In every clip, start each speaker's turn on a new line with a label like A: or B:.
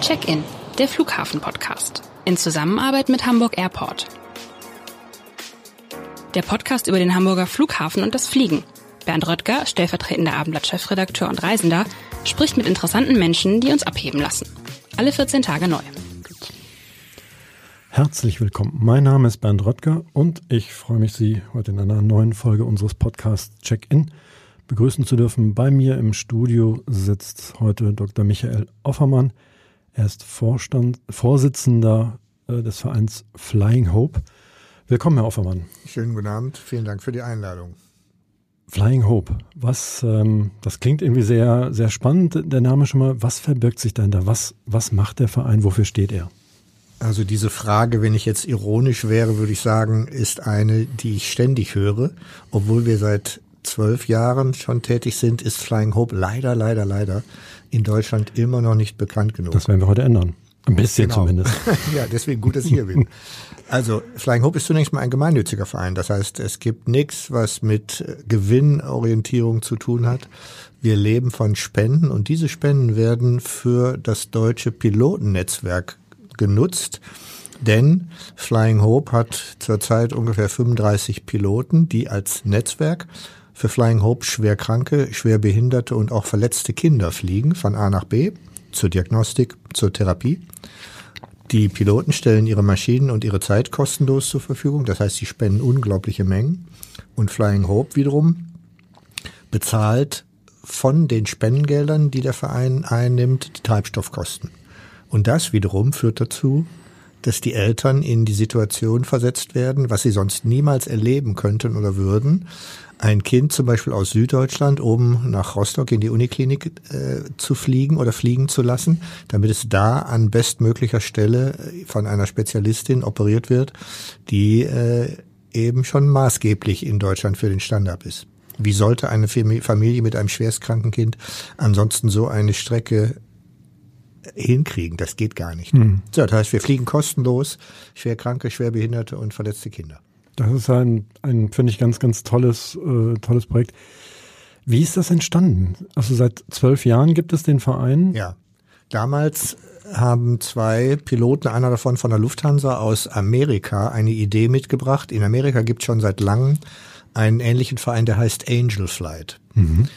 A: Check-in, der Flughafen-Podcast. In Zusammenarbeit mit Hamburg Airport. Der Podcast über den Hamburger Flughafen und das Fliegen. Bernd Röttger, stellvertretender Abendblatt-Chefredakteur und Reisender, spricht mit interessanten Menschen, die uns abheben lassen. Alle 14 Tage neu.
B: Herzlich willkommen. Mein Name ist Bernd Röttger und ich freue mich, Sie heute in einer neuen Folge unseres Podcasts Check-In begrüßen zu dürfen. Bei mir im Studio sitzt heute Dr. Michael Offermann. Er ist Vorstand, Vorsitzender äh, des Vereins Flying Hope. Willkommen, Herr Offermann.
C: Schönen guten Abend. Vielen Dank für die Einladung.
B: Flying Hope. Was, ähm, das klingt irgendwie sehr, sehr spannend, der Name schon mal. Was verbirgt sich dahinter? Was, was macht der Verein? Wofür steht er?
C: Also diese Frage, wenn ich jetzt ironisch wäre, würde ich sagen, ist eine, die ich ständig höre. Obwohl wir seit zwölf Jahren schon tätig sind, ist Flying Hope leider, leider, leider in Deutschland immer noch nicht bekannt genug.
B: Das werden wir heute ändern. Ein bisschen genau. zumindest.
C: ja, deswegen gut, dass ich hier bin. Also Flying Hope ist zunächst mal ein gemeinnütziger Verein. Das heißt, es gibt nichts, was mit Gewinnorientierung zu tun hat. Wir leben von Spenden und diese Spenden werden für das deutsche Pilotennetzwerk genutzt. Denn Flying Hope hat zurzeit ungefähr 35 Piloten, die als Netzwerk für Flying Hope schwerkranke, schwerbehinderte und auch verletzte Kinder fliegen von A nach B zur Diagnostik, zur Therapie. Die Piloten stellen ihre Maschinen und ihre Zeit kostenlos zur Verfügung. Das heißt, sie spenden unglaubliche Mengen. Und Flying Hope wiederum bezahlt von den Spendengeldern, die der Verein einnimmt, die Treibstoffkosten. Und das wiederum führt dazu, dass die Eltern in die Situation versetzt werden, was sie sonst niemals erleben könnten oder würden, ein Kind zum Beispiel aus Süddeutschland oben nach Rostock in die Uniklinik äh, zu fliegen oder fliegen zu lassen, damit es da an bestmöglicher Stelle von einer Spezialistin operiert wird, die äh, eben schon maßgeblich in Deutschland für den Standard ist. Wie sollte eine Familie mit einem schwerstkranken Kind ansonsten so eine Strecke hinkriegen. Das geht gar nicht. Mhm. So, das heißt, wir fliegen kostenlos schwerkranke, schwerbehinderte und verletzte Kinder.
B: Das ist ein, ein finde ich, ganz, ganz tolles, äh, tolles Projekt. Wie ist das entstanden? Also seit zwölf Jahren gibt es den Verein?
C: Ja. Damals haben zwei Piloten, einer davon von der Lufthansa aus Amerika, eine Idee mitgebracht. In Amerika gibt es schon seit langem einen ähnlichen Verein, der heißt Angel Flight. Mhm.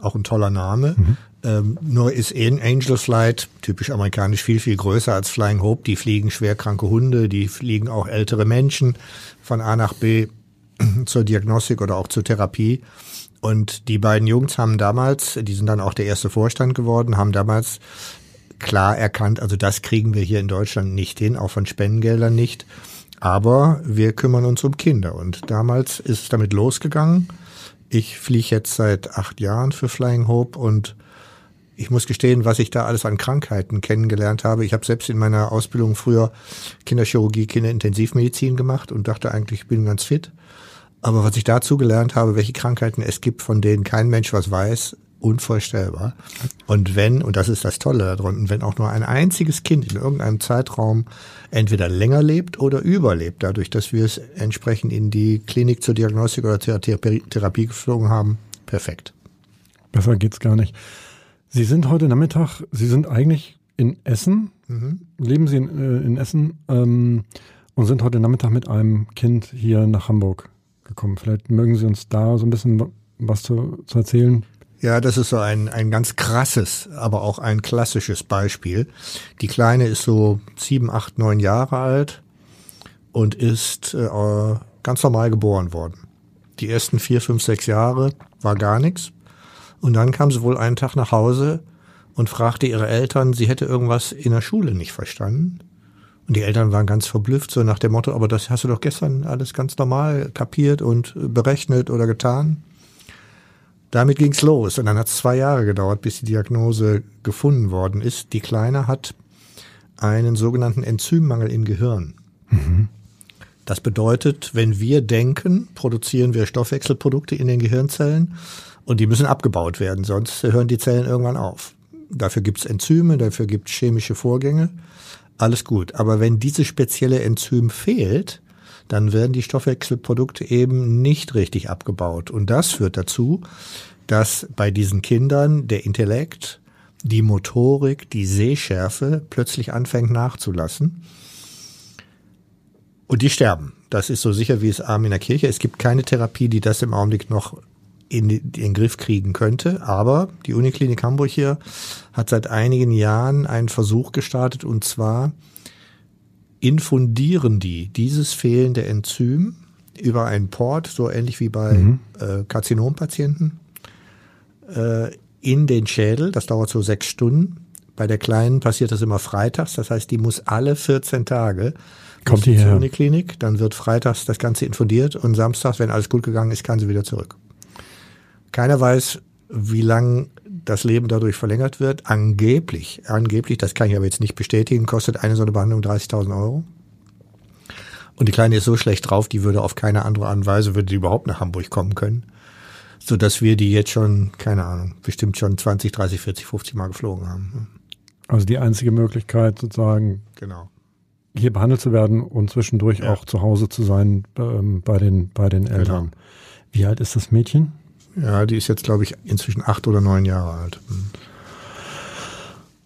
C: Auch ein toller Name. Mhm. Ähm, nur ist Angel Flight, typisch amerikanisch, viel, viel größer als Flying Hope. Die fliegen schwerkranke Hunde, die fliegen auch ältere Menschen von A nach B zur Diagnostik oder auch zur Therapie. Und die beiden Jungs haben damals, die sind dann auch der erste Vorstand geworden, haben damals klar erkannt, also das kriegen wir hier in Deutschland nicht hin, auch von Spendengeldern nicht. Aber wir kümmern uns um Kinder. Und damals ist es damit losgegangen. Ich fliege jetzt seit acht Jahren für Flying Hope und ich muss gestehen, was ich da alles an Krankheiten kennengelernt habe. Ich habe selbst in meiner Ausbildung früher Kinderchirurgie, Kinderintensivmedizin gemacht und dachte eigentlich, ich bin ganz fit. Aber was ich dazu gelernt habe, welche Krankheiten es gibt, von denen kein Mensch was weiß, unvorstellbar. Und wenn, und das ist das Tolle daran, wenn auch nur ein einziges Kind in irgendeinem Zeitraum entweder länger lebt oder überlebt, dadurch, dass wir es entsprechend in die Klinik zur Diagnostik oder zur Therapie geflogen haben, perfekt.
B: Besser geht's gar nicht. Sie sind heute Nachmittag, Sie sind eigentlich in Essen, mhm. leben Sie in, äh, in Essen ähm, und sind heute Nachmittag mit einem Kind hier nach Hamburg gekommen. Vielleicht mögen Sie uns da so ein bisschen was zu, zu erzählen.
C: Ja, das ist so ein, ein ganz krasses, aber auch ein klassisches Beispiel. Die Kleine ist so sieben, acht, neun Jahre alt und ist äh, ganz normal geboren worden. Die ersten vier, fünf, sechs Jahre war gar nichts. Und dann kam sie wohl einen Tag nach Hause und fragte ihre Eltern, sie hätte irgendwas in der Schule nicht verstanden. Und die Eltern waren ganz verblüfft, so nach dem Motto, aber das hast du doch gestern alles ganz normal kapiert und berechnet oder getan. Damit ging's los und dann hat es zwei Jahre gedauert, bis die Diagnose gefunden worden ist. Die Kleine hat einen sogenannten Enzymmangel im Gehirn. Mhm. Das bedeutet, wenn wir denken, produzieren wir Stoffwechselprodukte in den Gehirnzellen und die müssen abgebaut werden, sonst hören die Zellen irgendwann auf. Dafür gibt's Enzyme, dafür gibt's chemische Vorgänge. Alles gut. Aber wenn diese spezielle Enzym fehlt, dann werden die Stoffwechselprodukte eben nicht richtig abgebaut. Und das führt dazu, dass bei diesen Kindern der Intellekt die Motorik, die Sehschärfe plötzlich anfängt nachzulassen. Und die sterben. Das ist so sicher wie es Arm in der Kirche. Es gibt keine Therapie, die das im Augenblick noch in, den Griff kriegen könnte. Aber die Uniklinik Hamburg hier hat seit einigen Jahren einen Versuch gestartet und zwar infundieren die dieses fehlende Enzym über einen Port, so ähnlich wie bei mhm. äh, Karzinompatienten, äh, in den Schädel. Das dauert so sechs Stunden. Bei der Kleinen passiert das immer freitags. Das heißt, die muss alle 14 Tage
B: Kommt die
C: zur Uniklinik. Dann wird freitags das Ganze infundiert und samstags, wenn alles gut gegangen ist, kann sie wieder zurück. Keiner weiß, wie lang das Leben dadurch verlängert wird. Angeblich, angeblich, das kann ich aber jetzt nicht bestätigen, kostet eine so eine Behandlung 30.000 Euro. Und die Kleine ist so schlecht drauf, die würde auf keine andere Art und Weise, würde die überhaupt nach Hamburg kommen können. So dass wir die jetzt schon, keine Ahnung, bestimmt schon 20, 30, 40, 50 Mal geflogen haben.
B: Also die einzige Möglichkeit sozusagen,
C: genau.
B: hier behandelt zu werden und zwischendurch ja. auch zu Hause zu sein ähm, bei den, bei den genau. Eltern. Genau. Wie alt ist das Mädchen?
C: Ja, die ist jetzt, glaube ich, inzwischen acht oder neun Jahre alt. Hm.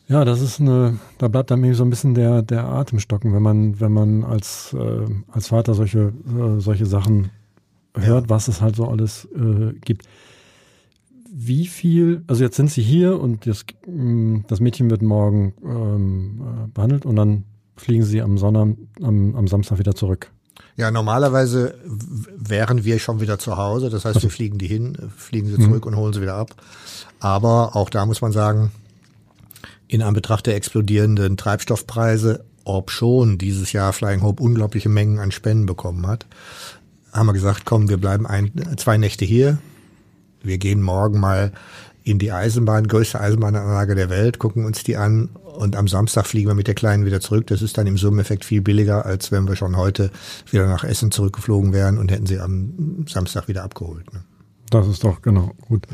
B: Ja, das ist eine, da bleibt dann irgendwie so ein bisschen der, der Atem stocken, wenn man, wenn man als, äh, als Vater solche, äh, solche Sachen hört, was es halt so alles äh, gibt. Wie viel, also jetzt sind sie hier und das, mm, das Mädchen wird morgen ähm, äh, behandelt und dann fliegen sie am Sonntag, am, am Samstag wieder zurück.
C: Ja, normalerweise wären wir schon wieder zu Hause. Das heißt, wir fliegen die hin, fliegen sie zurück mhm. und holen sie wieder ab. Aber auch da muss man sagen, in Anbetracht der explodierenden Treibstoffpreise, ob schon dieses Jahr Flying Hope unglaubliche Mengen an Spenden bekommen hat, haben wir gesagt, komm, wir bleiben ein, zwei Nächte hier. Wir gehen morgen mal in die Eisenbahn, größte Eisenbahnanlage der Welt, gucken uns die an und am Samstag fliegen wir mit der Kleinen wieder zurück. Das ist dann im Summeneffekt viel billiger, als wenn wir schon heute wieder nach Essen zurückgeflogen wären und hätten sie am Samstag wieder abgeholt. Ne?
B: Das ist doch genau gut.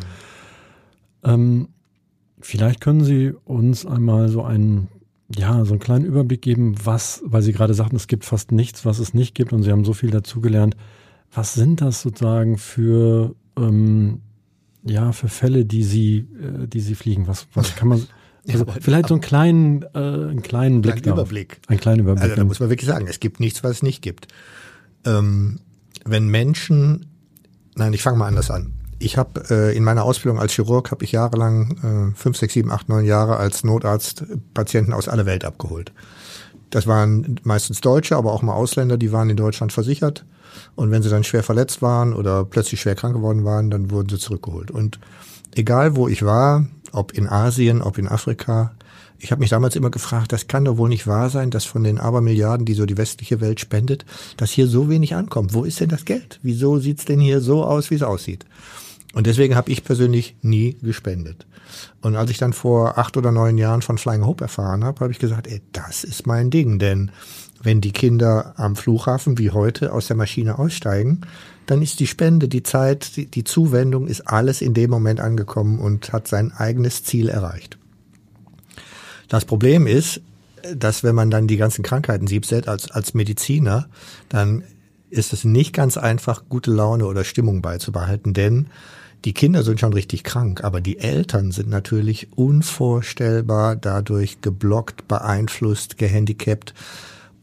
B: Ähm, Vielleicht können Sie uns einmal so einen, ja, so einen kleinen Überblick geben, was, weil Sie gerade sagten, es gibt fast nichts, was es nicht gibt und Sie haben so viel dazugelernt. Was sind das sozusagen für, ähm, ja, für Fälle, die Sie, äh, die Sie fliegen? Was, was kann man, also ja, vielleicht so einen kleinen, äh, einen kleinen Blick.
C: Ein Überblick.
B: Ein kleinen Überblick.
C: Also da muss man wirklich sagen, es gibt nichts, was es nicht gibt. Ähm, wenn Menschen, nein, ich fange mal anders an ich habe äh, in meiner Ausbildung als Chirurg habe ich jahrelang äh, fünf, sechs, sieben, acht, neun Jahre als Notarzt Patienten aus aller Welt abgeholt. Das waren meistens Deutsche, aber auch mal Ausländer, die waren in Deutschland versichert. Und wenn sie dann schwer verletzt waren oder plötzlich schwer krank geworden waren, dann wurden sie zurückgeholt. Und egal wo ich war, ob in Asien, ob in Afrika, ich habe mich damals immer gefragt, das kann doch wohl nicht wahr sein, dass von den Abermilliarden, die so die westliche Welt spendet, dass hier so wenig ankommt. Wo ist denn das Geld? Wieso sieht's denn hier so aus, wie es aussieht? Und deswegen habe ich persönlich nie gespendet. Und als ich dann vor acht oder neun Jahren von Flying Hope erfahren habe, habe ich gesagt, ey, das ist mein Ding. Denn wenn die Kinder am Flughafen wie heute aus der Maschine aussteigen, dann ist die Spende, die Zeit, die, die Zuwendung, ist alles in dem Moment angekommen und hat sein eigenes Ziel erreicht. Das Problem ist, dass wenn man dann die ganzen Krankheiten sieht, als, als Mediziner, dann ist es nicht ganz einfach, gute Laune oder Stimmung beizubehalten, denn die Kinder sind schon richtig krank, aber die Eltern sind natürlich unvorstellbar dadurch geblockt, beeinflusst, gehandicapt.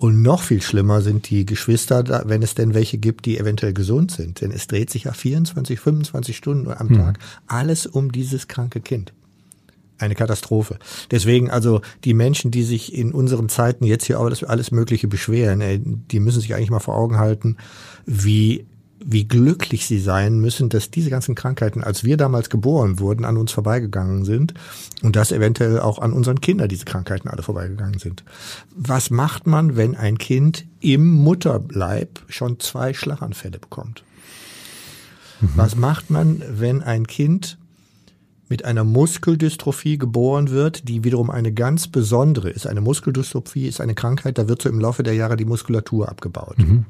C: Und noch viel schlimmer sind die Geschwister, wenn es denn welche gibt, die eventuell gesund sind. Denn es dreht sich ja 24, 25 Stunden am hm. Tag alles um dieses kranke Kind. Eine Katastrophe. Deswegen also die Menschen, die sich in unseren Zeiten jetzt hier alles, alles Mögliche beschweren, die müssen sich eigentlich mal vor Augen halten, wie wie glücklich sie sein müssen, dass diese ganzen Krankheiten, als wir damals geboren wurden, an uns vorbeigegangen sind und dass eventuell auch an unseren Kindern diese Krankheiten alle vorbeigegangen sind. Was macht man, wenn ein Kind im Mutterleib schon zwei Schlaganfälle bekommt? Mhm. Was macht man, wenn ein Kind mit einer Muskeldystrophie geboren wird, die wiederum eine ganz besondere ist. Eine Muskeldystrophie ist eine Krankheit, da wird so im Laufe der Jahre die Muskulatur abgebaut. Mhm.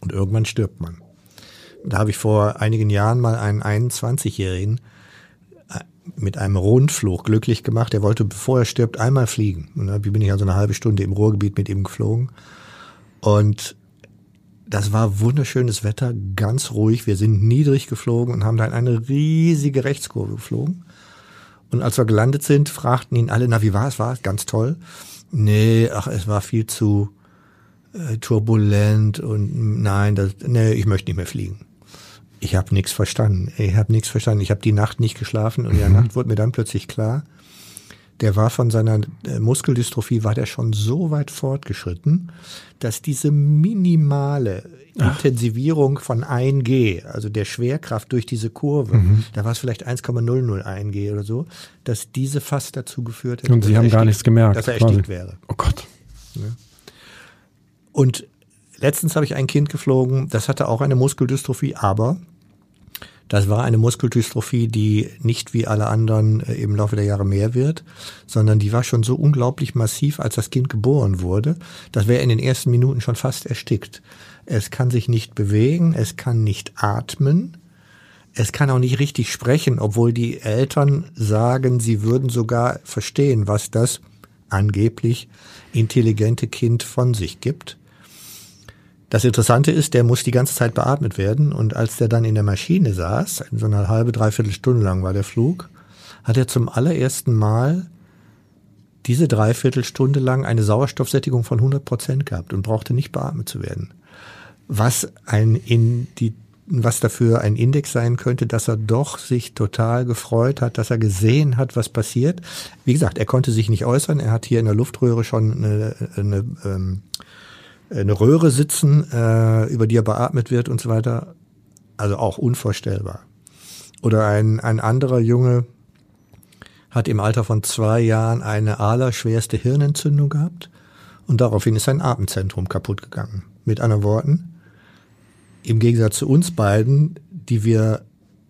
C: Und irgendwann stirbt man. Da habe ich vor einigen Jahren mal einen 21-Jährigen äh, mit einem Rundflug glücklich gemacht. Er wollte, bevor er stirbt, einmal fliegen. Und dann bin ich also eine halbe Stunde im Ruhrgebiet mit ihm geflogen. Und das war wunderschönes Wetter, ganz ruhig. Wir sind niedrig geflogen und haben dann eine riesige Rechtskurve geflogen. Und als wir gelandet sind, fragten ihn alle, na, wie war es? War es ganz toll? Nee, ach, es war viel zu äh, turbulent und nein, das, nee, ich möchte nicht mehr fliegen. Ich habe nichts verstanden. Ich habe nichts verstanden. Ich habe die Nacht nicht geschlafen und in der mhm. Nacht wurde mir dann plötzlich klar, der war von seiner äh, Muskeldystrophie war der schon so weit fortgeschritten, dass diese minimale Intensivierung von 1G, also der Schwerkraft durch diese Kurve, mhm. da war es vielleicht 1,001 G oder so, dass diese fast dazu geführt
B: hätte, Und Sie haben gar nichts gemerkt,
C: dass er erstickt wäre.
B: Oh Gott. Ja.
C: Und letztens habe ich ein Kind geflogen, das hatte auch eine Muskeldystrophie, aber das war eine Muskeldystrophie, die nicht wie alle anderen äh, im Laufe der Jahre mehr wird, sondern die war schon so unglaublich massiv, als das Kind geboren wurde. Das wäre in den ersten Minuten schon fast erstickt. Es kann sich nicht bewegen, es kann nicht atmen, es kann auch nicht richtig sprechen, obwohl die Eltern sagen, sie würden sogar verstehen, was das angeblich intelligente Kind von sich gibt. Das Interessante ist, der muss die ganze Zeit beatmet werden und als der dann in der Maschine saß, so eine halbe, dreiviertel Stunde lang war der Flug, hat er zum allerersten Mal diese Dreiviertelstunde lang eine Sauerstoffsättigung von 100 Prozent gehabt und brauchte nicht beatmet zu werden. Was ein in die was dafür ein Index sein könnte, dass er doch sich total gefreut hat, dass er gesehen hat, was passiert. Wie gesagt, er konnte sich nicht äußern. Er hat hier in der Luftröhre schon eine, eine ähm, eine Röhre sitzen, äh, über die er beatmet wird und so weiter. Also auch unvorstellbar. Oder ein, ein anderer Junge hat im Alter von zwei Jahren eine allerschwerste Hirnentzündung gehabt und daraufhin ist sein Atemzentrum kaputt gegangen. Mit anderen Worten, im Gegensatz zu uns beiden, die wir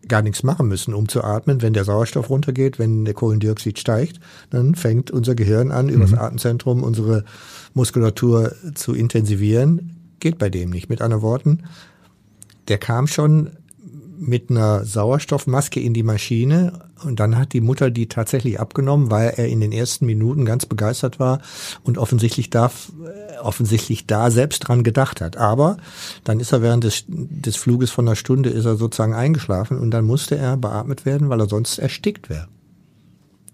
C: gar nichts machen müssen, um zu atmen. Wenn der Sauerstoff runtergeht, wenn der Kohlendioxid steigt, dann fängt unser Gehirn an, über das mhm. Atemzentrum unsere Muskulatur zu intensivieren. Geht bei dem nicht. Mit anderen Worten, der kam schon mit einer Sauerstoffmaske in die Maschine und dann hat die Mutter die tatsächlich abgenommen, weil er in den ersten Minuten ganz begeistert war und offensichtlich da, offensichtlich da selbst dran gedacht hat. Aber dann ist er während des, des Fluges von einer Stunde ist er sozusagen eingeschlafen und dann musste er beatmet werden, weil er sonst erstickt wäre.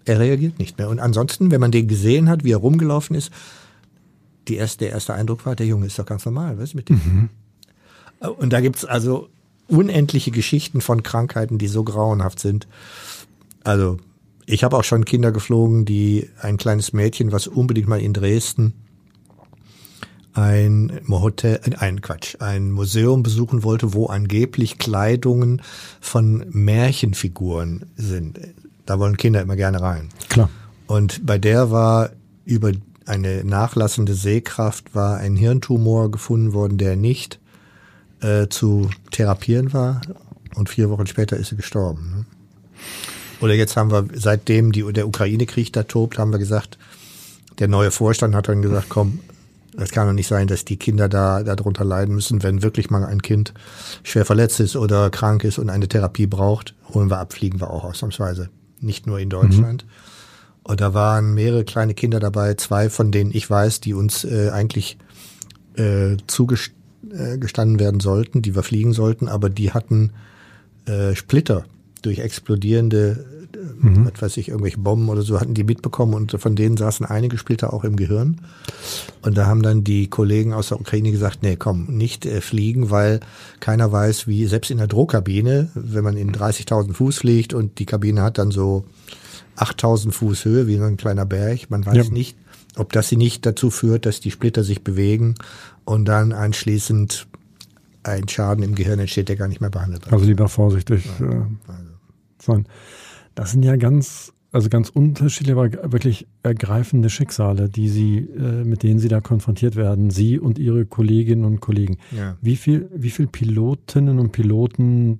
C: Er reagiert nicht mehr. Und ansonsten, wenn man den gesehen hat, wie er rumgelaufen ist, die erste, der erste Eindruck war, der Junge ist doch ganz normal, was ist mit dem? Mhm. Und da gibt's also unendliche Geschichten von Krankheiten, die so grauenhaft sind. Also ich habe auch schon Kinder geflogen, die ein kleines Mädchen, was unbedingt mal in Dresden ein Hotel, äh, ein Quatsch, ein Museum besuchen wollte, wo angeblich Kleidungen von Märchenfiguren sind. Da wollen Kinder immer gerne rein.
B: Klar.
C: Und bei der war über eine nachlassende Sehkraft war ein Hirntumor gefunden worden, der nicht äh, zu therapieren war. Und vier Wochen später ist sie gestorben. Ne? Oder jetzt haben wir, seitdem die, der Ukraine-Krieg da tobt, haben wir gesagt, der neue Vorstand hat dann gesagt, komm, das kann doch nicht sein, dass die Kinder da darunter leiden müssen, wenn wirklich mal ein Kind schwer verletzt ist oder krank ist und eine Therapie braucht, holen wir ab, fliegen wir auch ausnahmsweise. Nicht nur in Deutschland. Mhm. Und da waren mehrere kleine Kinder dabei, zwei von denen ich weiß, die uns äh, eigentlich äh, zugestanden werden sollten, die wir fliegen sollten, aber die hatten äh, Splitter durch explodierende, mhm. was weiß ich, irgendwelche Bomben oder so hatten die mitbekommen und von denen saßen einige Splitter auch im Gehirn. Und da haben dann die Kollegen aus der Ukraine gesagt, nee, komm, nicht äh, fliegen, weil keiner weiß, wie, selbst in der Druckkabine, wenn man in 30.000 Fuß fliegt und die Kabine hat dann so 8000 Fuß Höhe, wie so ein kleiner Berg, man weiß ja. nicht, ob das sie nicht dazu führt, dass die Splitter sich bewegen und dann anschließend ein Schaden im Gehirn entsteht, der gar nicht mehr behandelt wird.
B: Also lieber vorsichtig. Ja. Äh, also sein. Das sind ja ganz, also ganz unterschiedliche, aber wirklich ergreifende Schicksale, die Sie, äh, mit denen Sie da konfrontiert werden, Sie und Ihre Kolleginnen und Kollegen. Ja. Wie viel, wie viel Pilotinnen und Piloten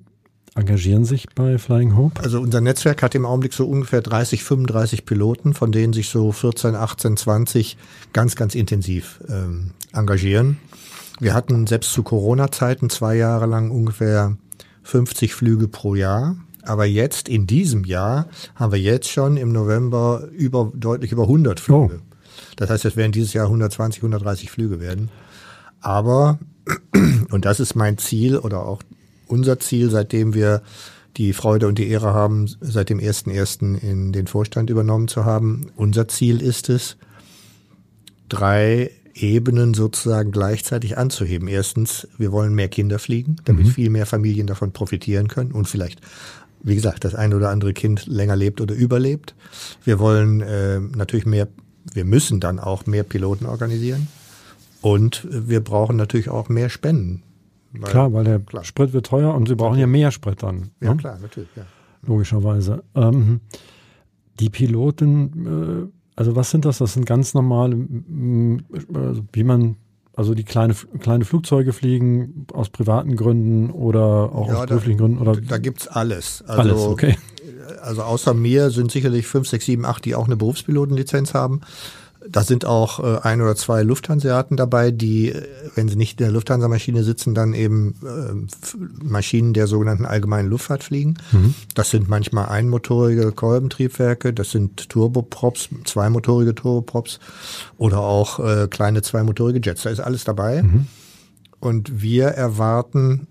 B: engagieren sich bei Flying Hope?
C: Also unser Netzwerk hat im Augenblick so ungefähr 30, 35 Piloten, von denen sich so 14, 18, 20 ganz, ganz intensiv ähm, engagieren. Wir hatten selbst zu Corona-Zeiten zwei Jahre lang ungefähr 50 Flüge pro Jahr. Aber jetzt in diesem Jahr haben wir jetzt schon im November über deutlich über 100 Flüge. Oh. Das heißt, es werden dieses Jahr 120, 130 Flüge werden. Aber und das ist mein Ziel oder auch unser Ziel, seitdem wir die Freude und die Ehre haben, seit dem 1.1. in den Vorstand übernommen zu haben. Unser Ziel ist es, drei Ebenen sozusagen gleichzeitig anzuheben. Erstens, wir wollen mehr Kinder fliegen, damit mhm. viel mehr Familien davon profitieren können und vielleicht, wie gesagt, das eine oder andere Kind länger lebt oder überlebt. Wir wollen äh, natürlich mehr, wir müssen dann auch mehr Piloten organisieren und wir brauchen natürlich auch mehr Spenden.
B: Weil, klar, weil der klar. Sprit wird teuer und sie brauchen ja mehr Sprit dann.
C: Ja, ne? klar, natürlich, ja.
B: Logischerweise. Ähm, die Piloten, äh, also was sind das? Das sind ganz normale, also wie man, also die kleine, kleine Flugzeuge fliegen aus privaten Gründen oder auch ja, aus beruflichen Gründen? Oder?
C: Da gibt's alles.
B: Also, alles, okay.
C: Also außer mir sind sicherlich fünf, sechs, sieben, acht, die auch eine Berufspilotenlizenz haben. Da sind auch äh, ein oder zwei Lufthanseaten dabei, die, äh, wenn sie nicht in der Lufthansa-Maschine sitzen, dann eben äh, Maschinen der sogenannten allgemeinen Luftfahrt fliegen. Mhm. Das sind manchmal einmotorige Kolbentriebwerke, das sind Turboprops, zweimotorige Turboprops oder auch äh, kleine zweimotorige Jets. Da ist alles dabei. Mhm. Und wir erwarten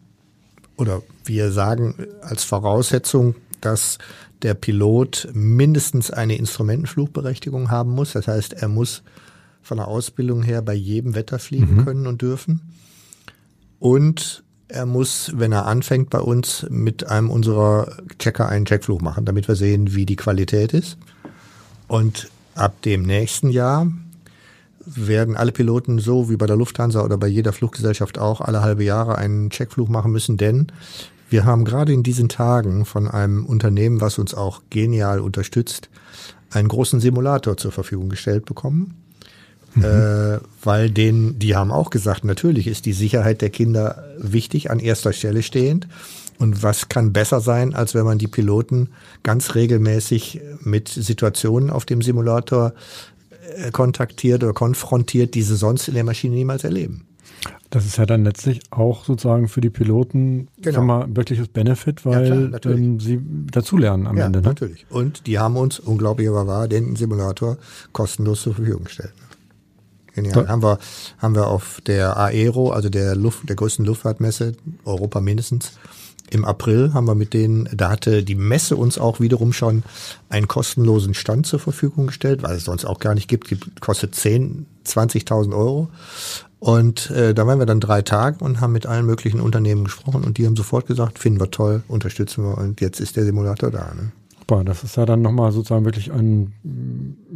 C: oder wir sagen als Voraussetzung, dass der Pilot mindestens eine Instrumentenflugberechtigung haben muss. Das heißt, er muss von der Ausbildung her bei jedem Wetter fliegen mhm. können und dürfen. Und er muss, wenn er anfängt bei uns, mit einem unserer Checker einen Checkflug machen, damit wir sehen, wie die Qualität ist. Und ab dem nächsten Jahr werden alle Piloten so wie bei der Lufthansa oder bei jeder Fluggesellschaft auch alle halbe Jahre einen Checkflug machen müssen, denn wir haben gerade in diesen Tagen von einem Unternehmen, was uns auch genial unterstützt, einen großen Simulator zur Verfügung gestellt bekommen. Mhm. Äh, weil den, die haben auch gesagt, natürlich ist die Sicherheit der Kinder wichtig, an erster Stelle stehend. Und was kann besser sein, als wenn man die Piloten ganz regelmäßig mit Situationen auf dem Simulator äh, kontaktiert oder konfrontiert, die sie sonst in der Maschine niemals erleben.
B: Das ist ja dann letztlich auch sozusagen für die Piloten genau. mal, wirkliches Benefit, weil ja, klar, ähm, sie dazulernen am
C: ja,
B: Ende.
C: Ne? Natürlich. Und die haben uns, unglaublich aber wahr, den Simulator kostenlos zur Verfügung gestellt. Genial. Haben wir, haben wir auf der Aero, also der Luft, der größten Luftfahrtmesse, Europa mindestens, im April haben wir mit denen, da hatte die Messe uns auch wiederum schon einen kostenlosen Stand zur Verfügung gestellt, weil es sonst auch gar nicht gibt, gibt kostet 10, 20.000 Euro. Und äh, da waren wir dann drei Tage und haben mit allen möglichen Unternehmen gesprochen und die haben sofort gesagt, finden wir toll, unterstützen wir und jetzt ist der Simulator da. Ne?
B: Super, das ist ja dann nochmal sozusagen wirklich ein,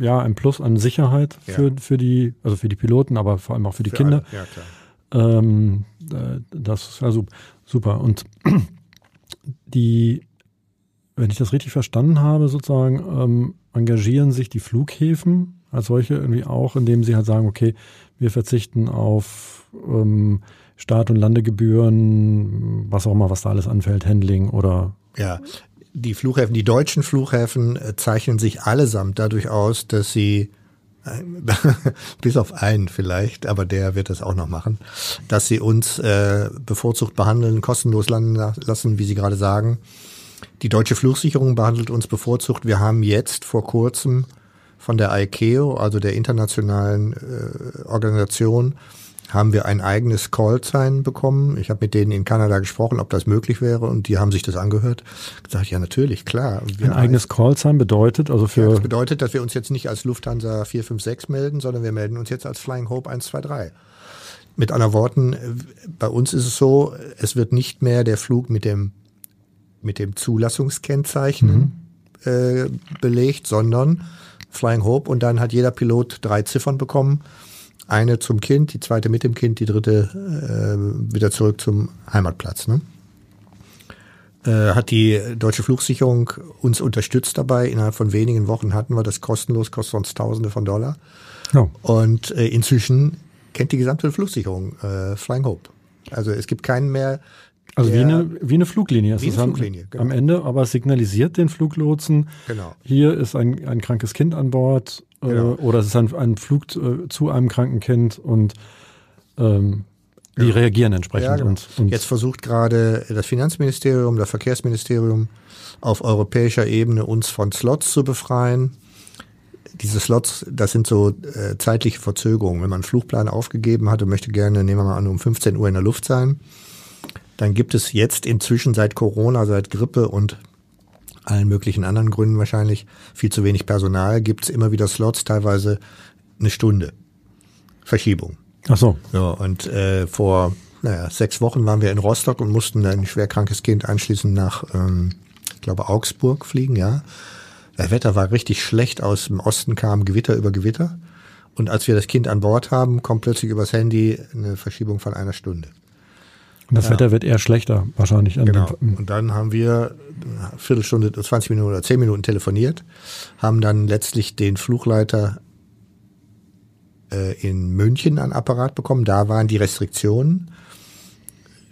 B: ja, ein Plus an Sicherheit für, ja. für die, also für die Piloten, aber vor allem auch für die für Kinder. Alle. Ja, klar. Ähm, äh, das ist ja super. Und die, wenn ich das richtig verstanden habe, sozusagen, ähm, engagieren sich die Flughäfen als solche irgendwie auch, indem sie halt sagen, okay, wir verzichten auf ähm, Start- und Landegebühren, was auch immer, was da alles anfällt, Handling oder.
C: Ja, die Flughäfen, die deutschen Flughäfen äh, zeichnen sich allesamt dadurch aus, dass sie äh, bis auf einen vielleicht, aber der wird das auch noch machen, dass sie uns äh, bevorzugt behandeln, kostenlos landen lassen, wie Sie gerade sagen. Die deutsche Flugsicherung behandelt uns bevorzugt. Wir haben jetzt vor kurzem von der ICAO, also der internationalen äh, Organisation, haben wir ein eigenes Call-Sign bekommen. Ich habe mit denen in Kanada gesprochen, ob das möglich wäre, und die haben sich das angehört. Gesagt, ja natürlich, klar.
B: ein eigenes Call-Sign bedeutet also für. Ja,
C: das bedeutet, dass wir uns jetzt nicht als Lufthansa 456 melden, sondern wir melden uns jetzt als Flying Hope 123. Mit anderen Worten, bei uns ist es so, es wird nicht mehr der Flug mit dem mit dem Zulassungskennzeichen mhm. äh, belegt, sondern Flying Hope und dann hat jeder Pilot drei Ziffern bekommen. Eine zum Kind, die zweite mit dem Kind, die dritte äh, wieder zurück zum Heimatplatz. Ne? Äh, hat die deutsche Flugsicherung uns unterstützt dabei. Innerhalb von wenigen Wochen hatten wir das kostenlos, kostet uns Tausende von Dollar. Ja. Und äh, inzwischen kennt die gesamte Flugsicherung äh, Flying Hope. Also es gibt keinen mehr,
B: also wie eine, wie eine Fluglinie.
C: Wie eine Fluglinie,
B: genau. Am Ende, aber es signalisiert den Fluglotsen, genau. hier ist ein, ein krankes Kind an Bord äh, genau. oder es ist ein, ein Flug äh, zu einem kranken Kind und ähm, die ja. reagieren entsprechend. Ja,
C: genau. und, und Jetzt versucht gerade das Finanzministerium, das Verkehrsministerium auf europäischer Ebene uns von Slots zu befreien. Diese Slots, das sind so äh, zeitliche Verzögerungen. Wenn man einen Flugplan aufgegeben hat und möchte gerne, nehmen wir mal an, um 15 Uhr in der Luft sein, Dann gibt es jetzt inzwischen seit Corona, seit Grippe und allen möglichen anderen Gründen wahrscheinlich viel zu wenig Personal, gibt es immer wieder Slots, teilweise eine Stunde Verschiebung.
B: Ach so.
C: Ja, und äh, vor naja, sechs Wochen waren wir in Rostock und mussten ein schwerkrankes Kind anschließend nach, ähm, ich glaube, Augsburg fliegen, ja. Das Wetter war richtig schlecht, aus dem Osten kam Gewitter über Gewitter. Und als wir das Kind an Bord haben, kommt plötzlich übers Handy eine Verschiebung von einer Stunde.
B: Und das ja. Wetter wird eher schlechter wahrscheinlich.
C: genau. Und dann haben wir eine Viertelstunde, 20 Minuten oder 10 Minuten telefoniert, haben dann letztlich den Fluchleiter äh, in München an Apparat bekommen. Da waren die Restriktionen.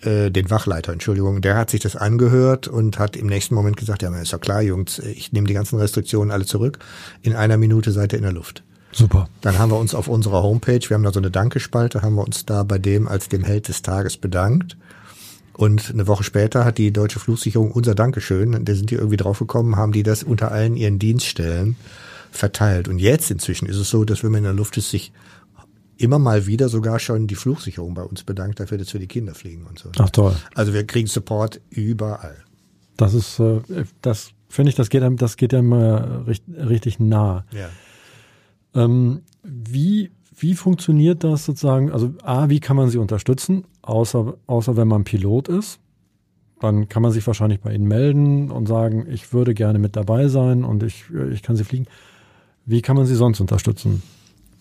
C: Äh, den Wachleiter, Entschuldigung, der hat sich das angehört und hat im nächsten Moment gesagt, ja, ist ja klar, Jungs, ich nehme die ganzen Restriktionen alle zurück. In einer Minute seid ihr in der Luft.
B: Super.
C: Dann haben wir uns auf unserer Homepage, wir haben da so eine Dankespalte, haben wir uns da bei dem als dem Held des Tages bedankt. Und eine Woche später hat die Deutsche Flugsicherung unser Dankeschön, da sind die irgendwie draufgekommen, haben die das unter allen ihren Dienststellen verteilt. Und jetzt inzwischen ist es so, dass wenn man in der Luft ist, sich immer mal wieder sogar schon die Flugsicherung bei uns bedankt dafür, dass wir die Kinder fliegen und so.
B: Ach toll.
C: Also wir kriegen Support überall.
B: Das ist, äh, das finde ich, das geht einem, das geht einem richtig, richtig nah.
C: Ja.
B: Ähm, wie, wie funktioniert das sozusagen? Also A, wie kann man sie unterstützen, außer, außer wenn man Pilot ist? Dann kann man sich wahrscheinlich bei Ihnen melden und sagen, ich würde gerne mit dabei sein und ich, ich kann Sie fliegen. Wie kann man sie sonst unterstützen?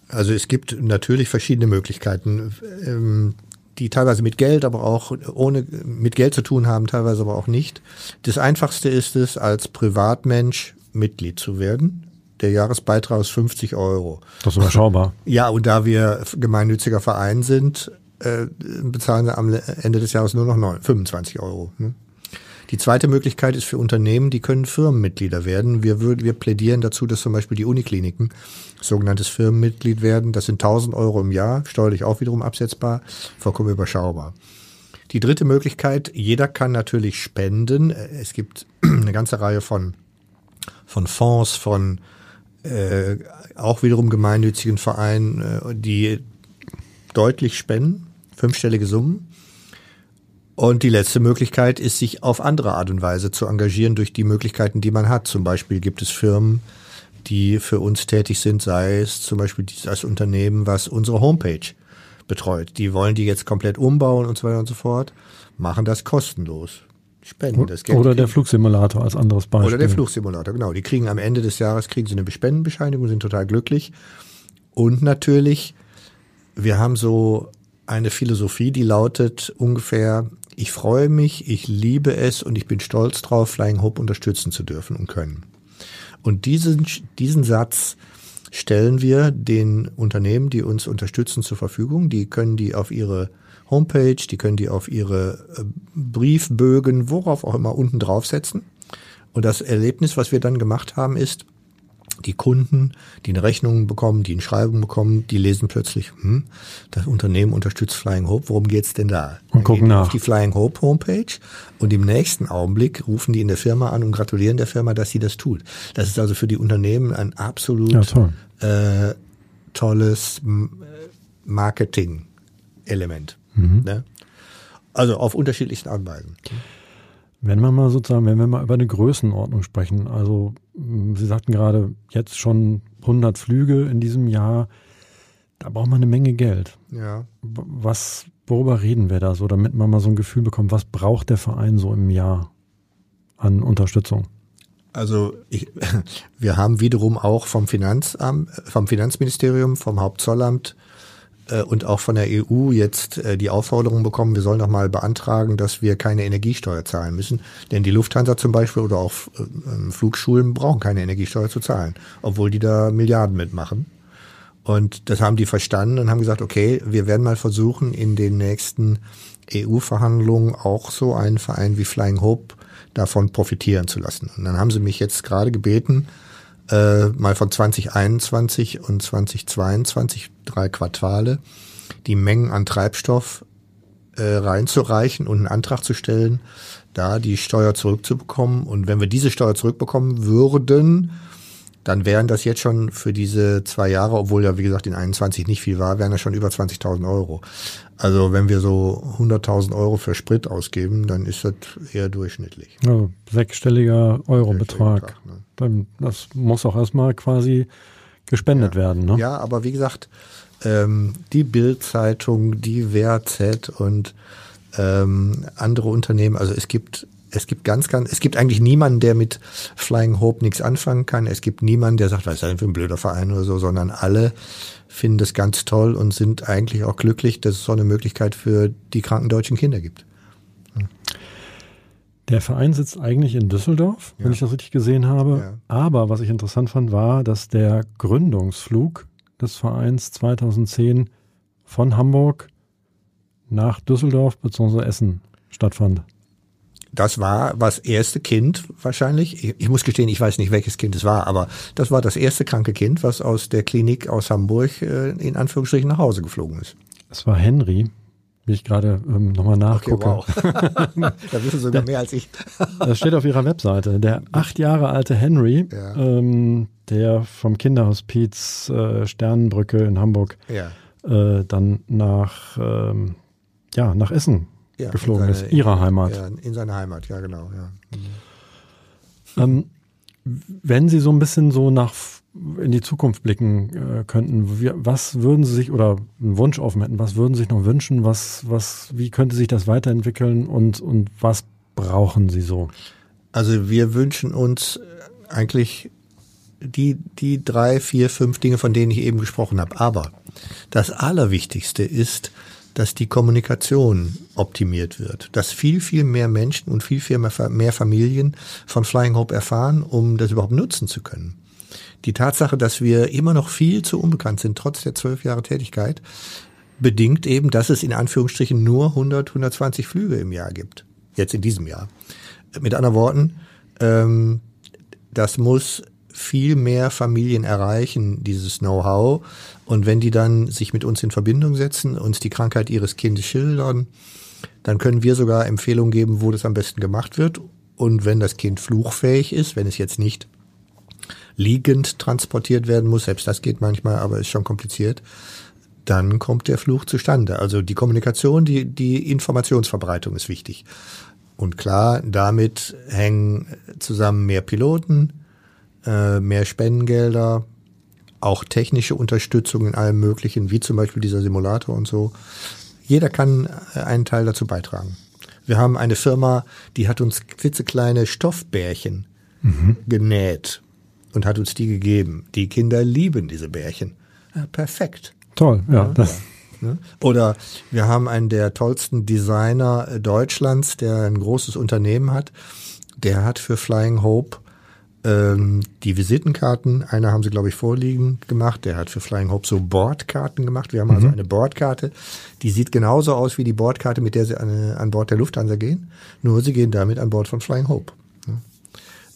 C: Also es gibt natürlich verschiedene Möglichkeiten, ähm, die teilweise mit Geld, aber auch ohne mit Geld zu tun haben, teilweise aber auch nicht. Das einfachste ist es, als Privatmensch Mitglied zu werden. Der Jahresbeitrag ist 50 Euro.
B: Das ist überschaubar.
C: Ja, und da wir gemeinnütziger Verein sind, äh, bezahlen wir am Ende des Jahres nur noch 25 Euro. Ne? Die zweite Möglichkeit ist für Unternehmen, die können Firmenmitglieder werden. Wir, würden, wir plädieren dazu, dass zum Beispiel die Unikliniken sogenanntes Firmenmitglied werden. Das sind 1000 Euro im Jahr, steuerlich auch wiederum absetzbar, vollkommen überschaubar. Die dritte Möglichkeit, jeder kann natürlich spenden. Es gibt eine ganze Reihe von, von Fonds, von äh, auch wiederum gemeinnützigen Vereinen, äh, die deutlich spenden, fünfstellige Summen. Und die letzte Möglichkeit ist, sich auf andere Art und Weise zu engagieren durch die Möglichkeiten, die man hat. Zum Beispiel gibt es Firmen, die für uns tätig sind, sei es zum Beispiel das Unternehmen, was unsere Homepage betreut. Die wollen die jetzt komplett umbauen und so weiter und so fort, machen das kostenlos.
B: Spenden das Geld. Oder der Flugsimulator als anderes Beispiel.
C: Oder der Flugsimulator, genau. Die kriegen am Ende des Jahres kriegen sie eine Spendenbescheinigung, sind total glücklich. Und natürlich, wir haben so eine Philosophie, die lautet ungefähr, ich freue mich, ich liebe es und ich bin stolz drauf, Flying Hope unterstützen zu dürfen und können. Und diesen, diesen Satz stellen wir den Unternehmen, die uns unterstützen, zur Verfügung. Die können die auf ihre Homepage, die können die auf ihre äh, Briefbögen, worauf auch immer unten draufsetzen. Und das Erlebnis, was wir dann gemacht haben, ist, die Kunden, die eine Rechnung bekommen, die eine Schreibung bekommen, die lesen plötzlich, hm, das Unternehmen unterstützt Flying Hope, worum geht's denn da?
B: Und gucken nach.
C: Auf die Flying Hope Homepage und im nächsten Augenblick rufen die in der Firma an und gratulieren der Firma, dass sie das tut. Das ist also für die Unternehmen ein absolut ja, toll. äh, tolles Marketing-Element. Mhm. Ne? Also auf unterschiedlichsten Art und Weisen.
B: Wenn wir mal sozusagen, wenn wir mal über eine Größenordnung sprechen, also hm, Sie sagten gerade, jetzt schon 100 Flüge in diesem Jahr, da braucht man eine Menge Geld.
C: Ja.
B: Was, worüber reden wir da so, damit man mal so ein Gefühl bekommt, was braucht der Verein so im Jahr an Unterstützung?
C: Also ich, wir haben wiederum auch vom Finanzamt, vom Finanzministerium, vom Hauptzollamt äh, und auch von der EU jetzt äh, die Aufforderung bekommen, wir sollen noch mal beantragen, dass wir keine Energiesteuer zahlen müssen. Denn die Lufthansa zum Beispiel oder auch äh, ähm, Flugschulen brauchen keine Energiesteuer zu zahlen, obwohl die da Milliarden mitmachen. Und das haben die verstanden und haben gesagt, okay, wir werden mal versuchen, in den nächsten EU-Verhandlungen auch so einen Verein wie Flying Hope davon profitieren zu lassen. Und dann haben sie mich jetzt gerade gebeten, äh, mal von 2021 und 2022, drei Quartale, die Mengen an Treibstoff äh, reinzureichen und einen Antrag zu stellen, da die Steuer zurückzubekommen. Und wenn wir diese Steuer zurückbekommen würden, dann wären das jetzt schon für diese zwei Jahre, obwohl ja wie gesagt in 21 nicht viel war, wären das schon über 20.000 Euro. Also wenn wir so 100.000 Euro für Sprit ausgeben, dann ist das eher durchschnittlich.
B: Also sechsstelliger Eurobetrag.
C: Ne?
B: Das muss auch erstmal quasi gespendet
C: ja.
B: werden. Ne?
C: Ja, aber wie gesagt, ähm, die Bild-Zeitung, die WRZ und ähm, andere Unternehmen, also es gibt es gibt ganz, ganz, es gibt eigentlich niemanden, der mit Flying Hope nichts anfangen kann. Es gibt niemanden, der sagt, was ist das denn für ein blöder Verein oder so, sondern alle finden das ganz toll und sind eigentlich auch glücklich, dass es so eine Möglichkeit für die kranken deutschen Kinder gibt.
B: Der Verein sitzt eigentlich in Düsseldorf, wenn
C: Ja.
B: ich das richtig gesehen habe.
C: Ja.
B: Aber was ich interessant fand, war, dass der Gründungsflug des Vereins 2010 von Hamburg nach Düsseldorf bzw. Essen stattfand.
C: Das war das erste Kind wahrscheinlich. Ich, ich muss gestehen, ich weiß nicht, welches Kind es war, aber das war das erste kranke Kind, was aus der Klinik aus Hamburg äh, in Anführungsstrichen nach Hause geflogen ist.
B: Es war Henry, wie ich gerade ähm, nochmal nachgucke.
C: da wissen Sie sogar mehr als ich.
B: Das steht auf ihrer Webseite. Der acht Jahre alte Henry,
C: Ja.
B: ähm, der vom Kinderhospiz äh, Sternenbrücke in Hamburg
C: Ja.
B: äh, dann nach, ähm, ja, nach Essen
C: Ja,
B: geflogen
C: in
B: ist,
C: seine-
B: ihrer Heimat.
C: Ja, in seine Heimat, ja genau. Ja.
B: Ähm, wenn Sie so ein bisschen so nach in die Zukunft blicken äh, könnten, wie, was würden Sie sich oder einen Wunsch offen hätten, was würden Sie sich noch wünschen, was, was, wie könnte sich das weiterentwickeln und, und was brauchen Sie so?
C: Also wir wünschen uns eigentlich die, die drei, vier, fünf Dinge, von denen ich eben gesprochen habe. Aber das Allerwichtigste ist, dass die Kommunikation optimiert wird, dass viel, viel mehr Menschen und viel, viel mehr, Familien von Flying Hope erfahren, um das überhaupt nutzen zu können. Die Tatsache, dass wir immer noch viel zu unbekannt sind, trotz der zwölf Jahre Tätigkeit, bedingt eben, dass es in Anführungsstrichen nur 100, 120 Flüge im Jahr gibt. Jetzt in diesem Jahr. Mit anderen Worten, ähm, das muss viel mehr Familien erreichen, dieses Know-how. Und wenn die dann sich mit uns in Verbindung setzen, uns die Krankheit ihres Kindes schildern, dann können wir sogar Empfehlungen geben, wo das am besten gemacht wird. Und wenn das Kind fluchfähig ist, wenn es jetzt nicht liegend transportiert werden muss, selbst das geht manchmal, aber ist schon kompliziert, dann kommt der Fluch zustande. Also die Kommunikation, die, die Informationsverbreitung ist wichtig. Und klar, damit hängen zusammen mehr Piloten, äh, mehr Spendengelder, auch technische Unterstützung in allem Möglichen, wie zum Beispiel dieser Simulator und so. Jeder kann äh, einen Teil dazu beitragen. Wir haben eine Firma, die hat uns klitzekleine Stoffbärchen genäht und hat uns die gegeben. Die Kinder lieben diese Bärchen. Ja, perfekt.
B: Toll, ja. das,
C: Ne? Oder wir haben einen der tollsten Designer Deutschlands, der ein großes Unternehmen hat. Der hat für Flying Hope ähm, die Visitenkarten, eine haben sie, glaube ich, vorliegen gemacht. Der hat für Flying Hope so Bordkarten gemacht. Wir haben also eine Bordkarte, die sieht genauso aus wie die Bordkarte, mit der sie an, an Bord der Lufthansa gehen. Nur sie gehen damit an Bord von Flying Hope.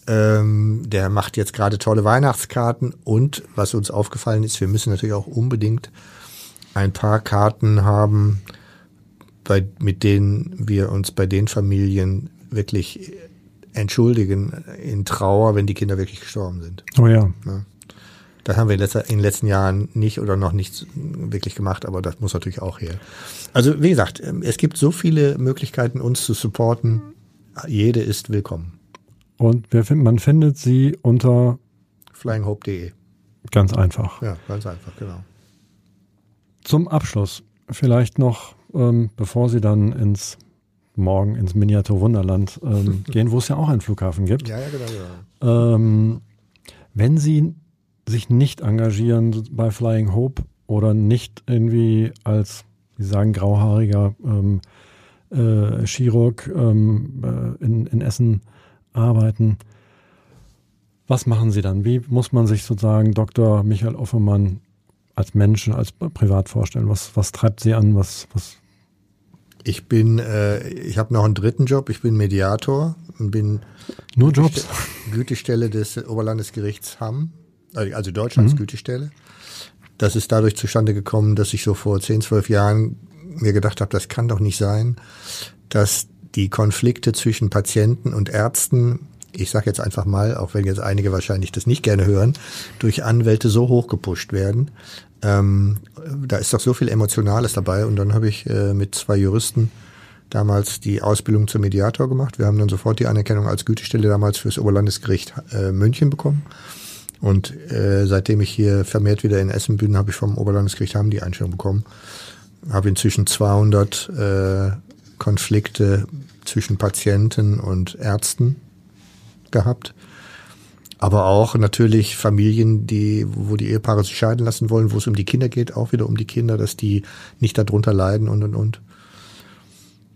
C: Ähm, der macht jetzt gerade tolle Weihnachtskarten und was uns aufgefallen ist, wir müssen natürlich auch unbedingt ein paar Karten haben, bei, mit denen wir uns bei den Familien wirklich entschuldigen in Trauer, wenn die Kinder wirklich gestorben sind.
B: oh ja.
C: Das haben wir in, letzter, in den letzten Jahren nicht oder noch nicht wirklich gemacht, aber das muss natürlich auch her. Also wie gesagt, es gibt so viele Möglichkeiten, uns zu supporten. Jede ist willkommen.
B: Und find, man findet sie unter
C: Flyinghope.de.
B: ganz einfach.
C: Ja, ganz einfach, genau.
B: Zum Abschluss vielleicht noch, ähm, bevor Sie dann ins morgen ins Miniatur Wunderland ähm, gehen, wo es ja auch einen Flughafen gibt.
C: Ja, ja, genau. Ja.
B: Ähm, wenn Sie sich nicht engagieren bei Flying Hope oder nicht irgendwie als, wie Sie sagen, grauhaariger ähm, äh, Chirurg ähm, äh, in, in Essen arbeiten, was machen Sie dann? Wie muss man sich sozusagen Dr. Michael Offermann als Mensch, als privat vorstellen? Was, was treibt Sie an? Was, was
C: Ich bin, äh, ich habe noch einen dritten Job. Ich bin Mediator und bin
B: nur Jobs?
C: Gütestelle des Oberlandesgerichts Hamm, also Deutschlands Gütestelle. Das ist dadurch zustande gekommen, dass ich so vor 10, 12 Jahren mir gedacht habe, das kann doch nicht sein, dass die Konflikte zwischen Patienten und Ärzten ich sage jetzt einfach mal, auch wenn jetzt einige wahrscheinlich das nicht gerne hören, durch Anwälte so hochgepusht werden. Ähm, da ist doch so viel Emotionales dabei. Und dann habe ich äh, mit zwei Juristen damals die Ausbildung zum Mediator gemacht. Wir haben dann sofort die Anerkennung als Gütestelle damals fürs Oberlandesgericht äh, München bekommen. Und äh, seitdem ich hier vermehrt wieder in Essen bin, habe ich vom Oberlandesgericht haben die Einstellung bekommen. Habe inzwischen 200 äh, Konflikte zwischen Patienten und Ärzten gehabt. Aber auch natürlich Familien, die, wo die Ehepaare sich scheiden lassen wollen, wo es um die Kinder geht, auch wieder um die Kinder, dass die nicht darunter leiden und und und.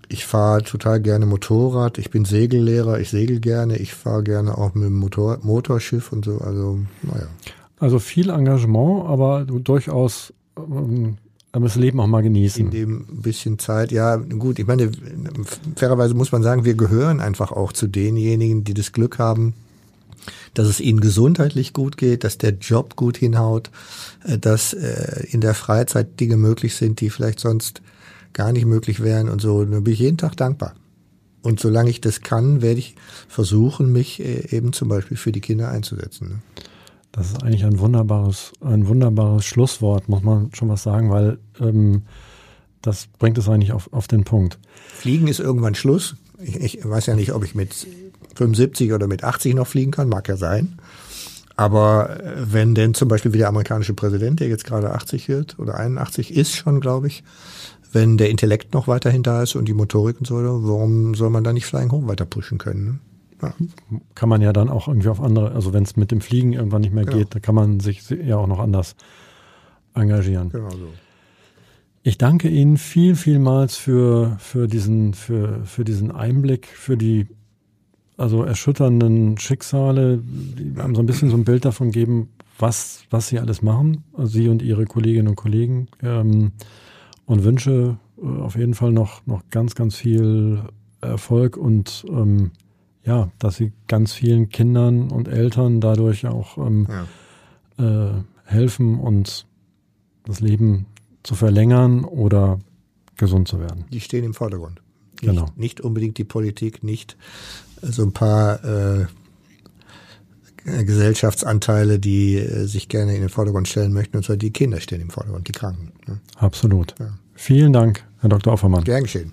C: Ich fahre total gerne Motorrad, ich bin Segellehrer, ich segel gerne, ich fahre gerne auch mit dem Motor, Motorschiff und so, also naja.
B: Also viel Engagement, aber durchaus ähm, das Leben auch mal genießen.
C: In dem bisschen Zeit, ja gut, ich meine, fairerweise muss man sagen, wir gehören einfach auch zu denjenigen, die das Glück haben, dass es ihnen gesundheitlich gut geht, dass der Job gut hinhaut, äh, dass äh, in der Freizeit Dinge möglich sind, die vielleicht sonst gar nicht möglich wären und so. Da bin ich jeden Tag dankbar. Und solange ich das kann, werde ich versuchen, mich äh, eben zum Beispiel für die Kinder einzusetzen. Ne?
B: Das ist eigentlich ein wunderbares, ein wunderbares Schlusswort, muss man schon was sagen, weil ähm, das bringt es eigentlich auf, auf den Punkt.
C: Fliegen ist irgendwann Schluss. Ich, ich weiß ja nicht, ob ich mit 75 oder mit 80 noch fliegen kann, mag ja sein. Aber äh, wenn denn zum Beispiel wie der amerikanische Präsident, der jetzt gerade 80 wird oder 81 ist schon, glaube ich, wenn der Intellekt noch weiterhin da ist und die Motorik und so, warum soll man da nicht Flying Home weiter pushen können? Ne?
B: Kann man ja dann auch irgendwie auf andere, also wenn es mit dem Fliegen irgendwann nicht mehr genau. geht, da kann man sich ja auch noch anders engagieren. Genau so. Ich danke Ihnen viel, vielmals für, für, diesen, für, für diesen Einblick, für die also erschütternden Schicksale, die haben so ein bisschen so ein Bild davon geben, was, was sie alles machen, also Sie und Ihre Kolleginnen und Kollegen. Ähm, und wünsche äh, auf jeden Fall noch, noch ganz, ganz viel Erfolg und ähm, ja, dass Sie ganz vielen Kindern und Eltern dadurch auch ähm, ja. äh, helfen und das Leben zu verlängern oder gesund zu werden.
C: Die stehen im Vordergrund.
B: Nicht, genau.
C: Nicht unbedingt die Politik, nicht so ein paar äh, Gesellschaftsanteile, die äh, sich gerne in den Vordergrund stellen möchten, und zwar die Kinder stehen im Vordergrund, die Kranken.
B: Ne? Absolut. Ja. Vielen Dank, Herr Dr. Offermann.
C: Gern geschehen.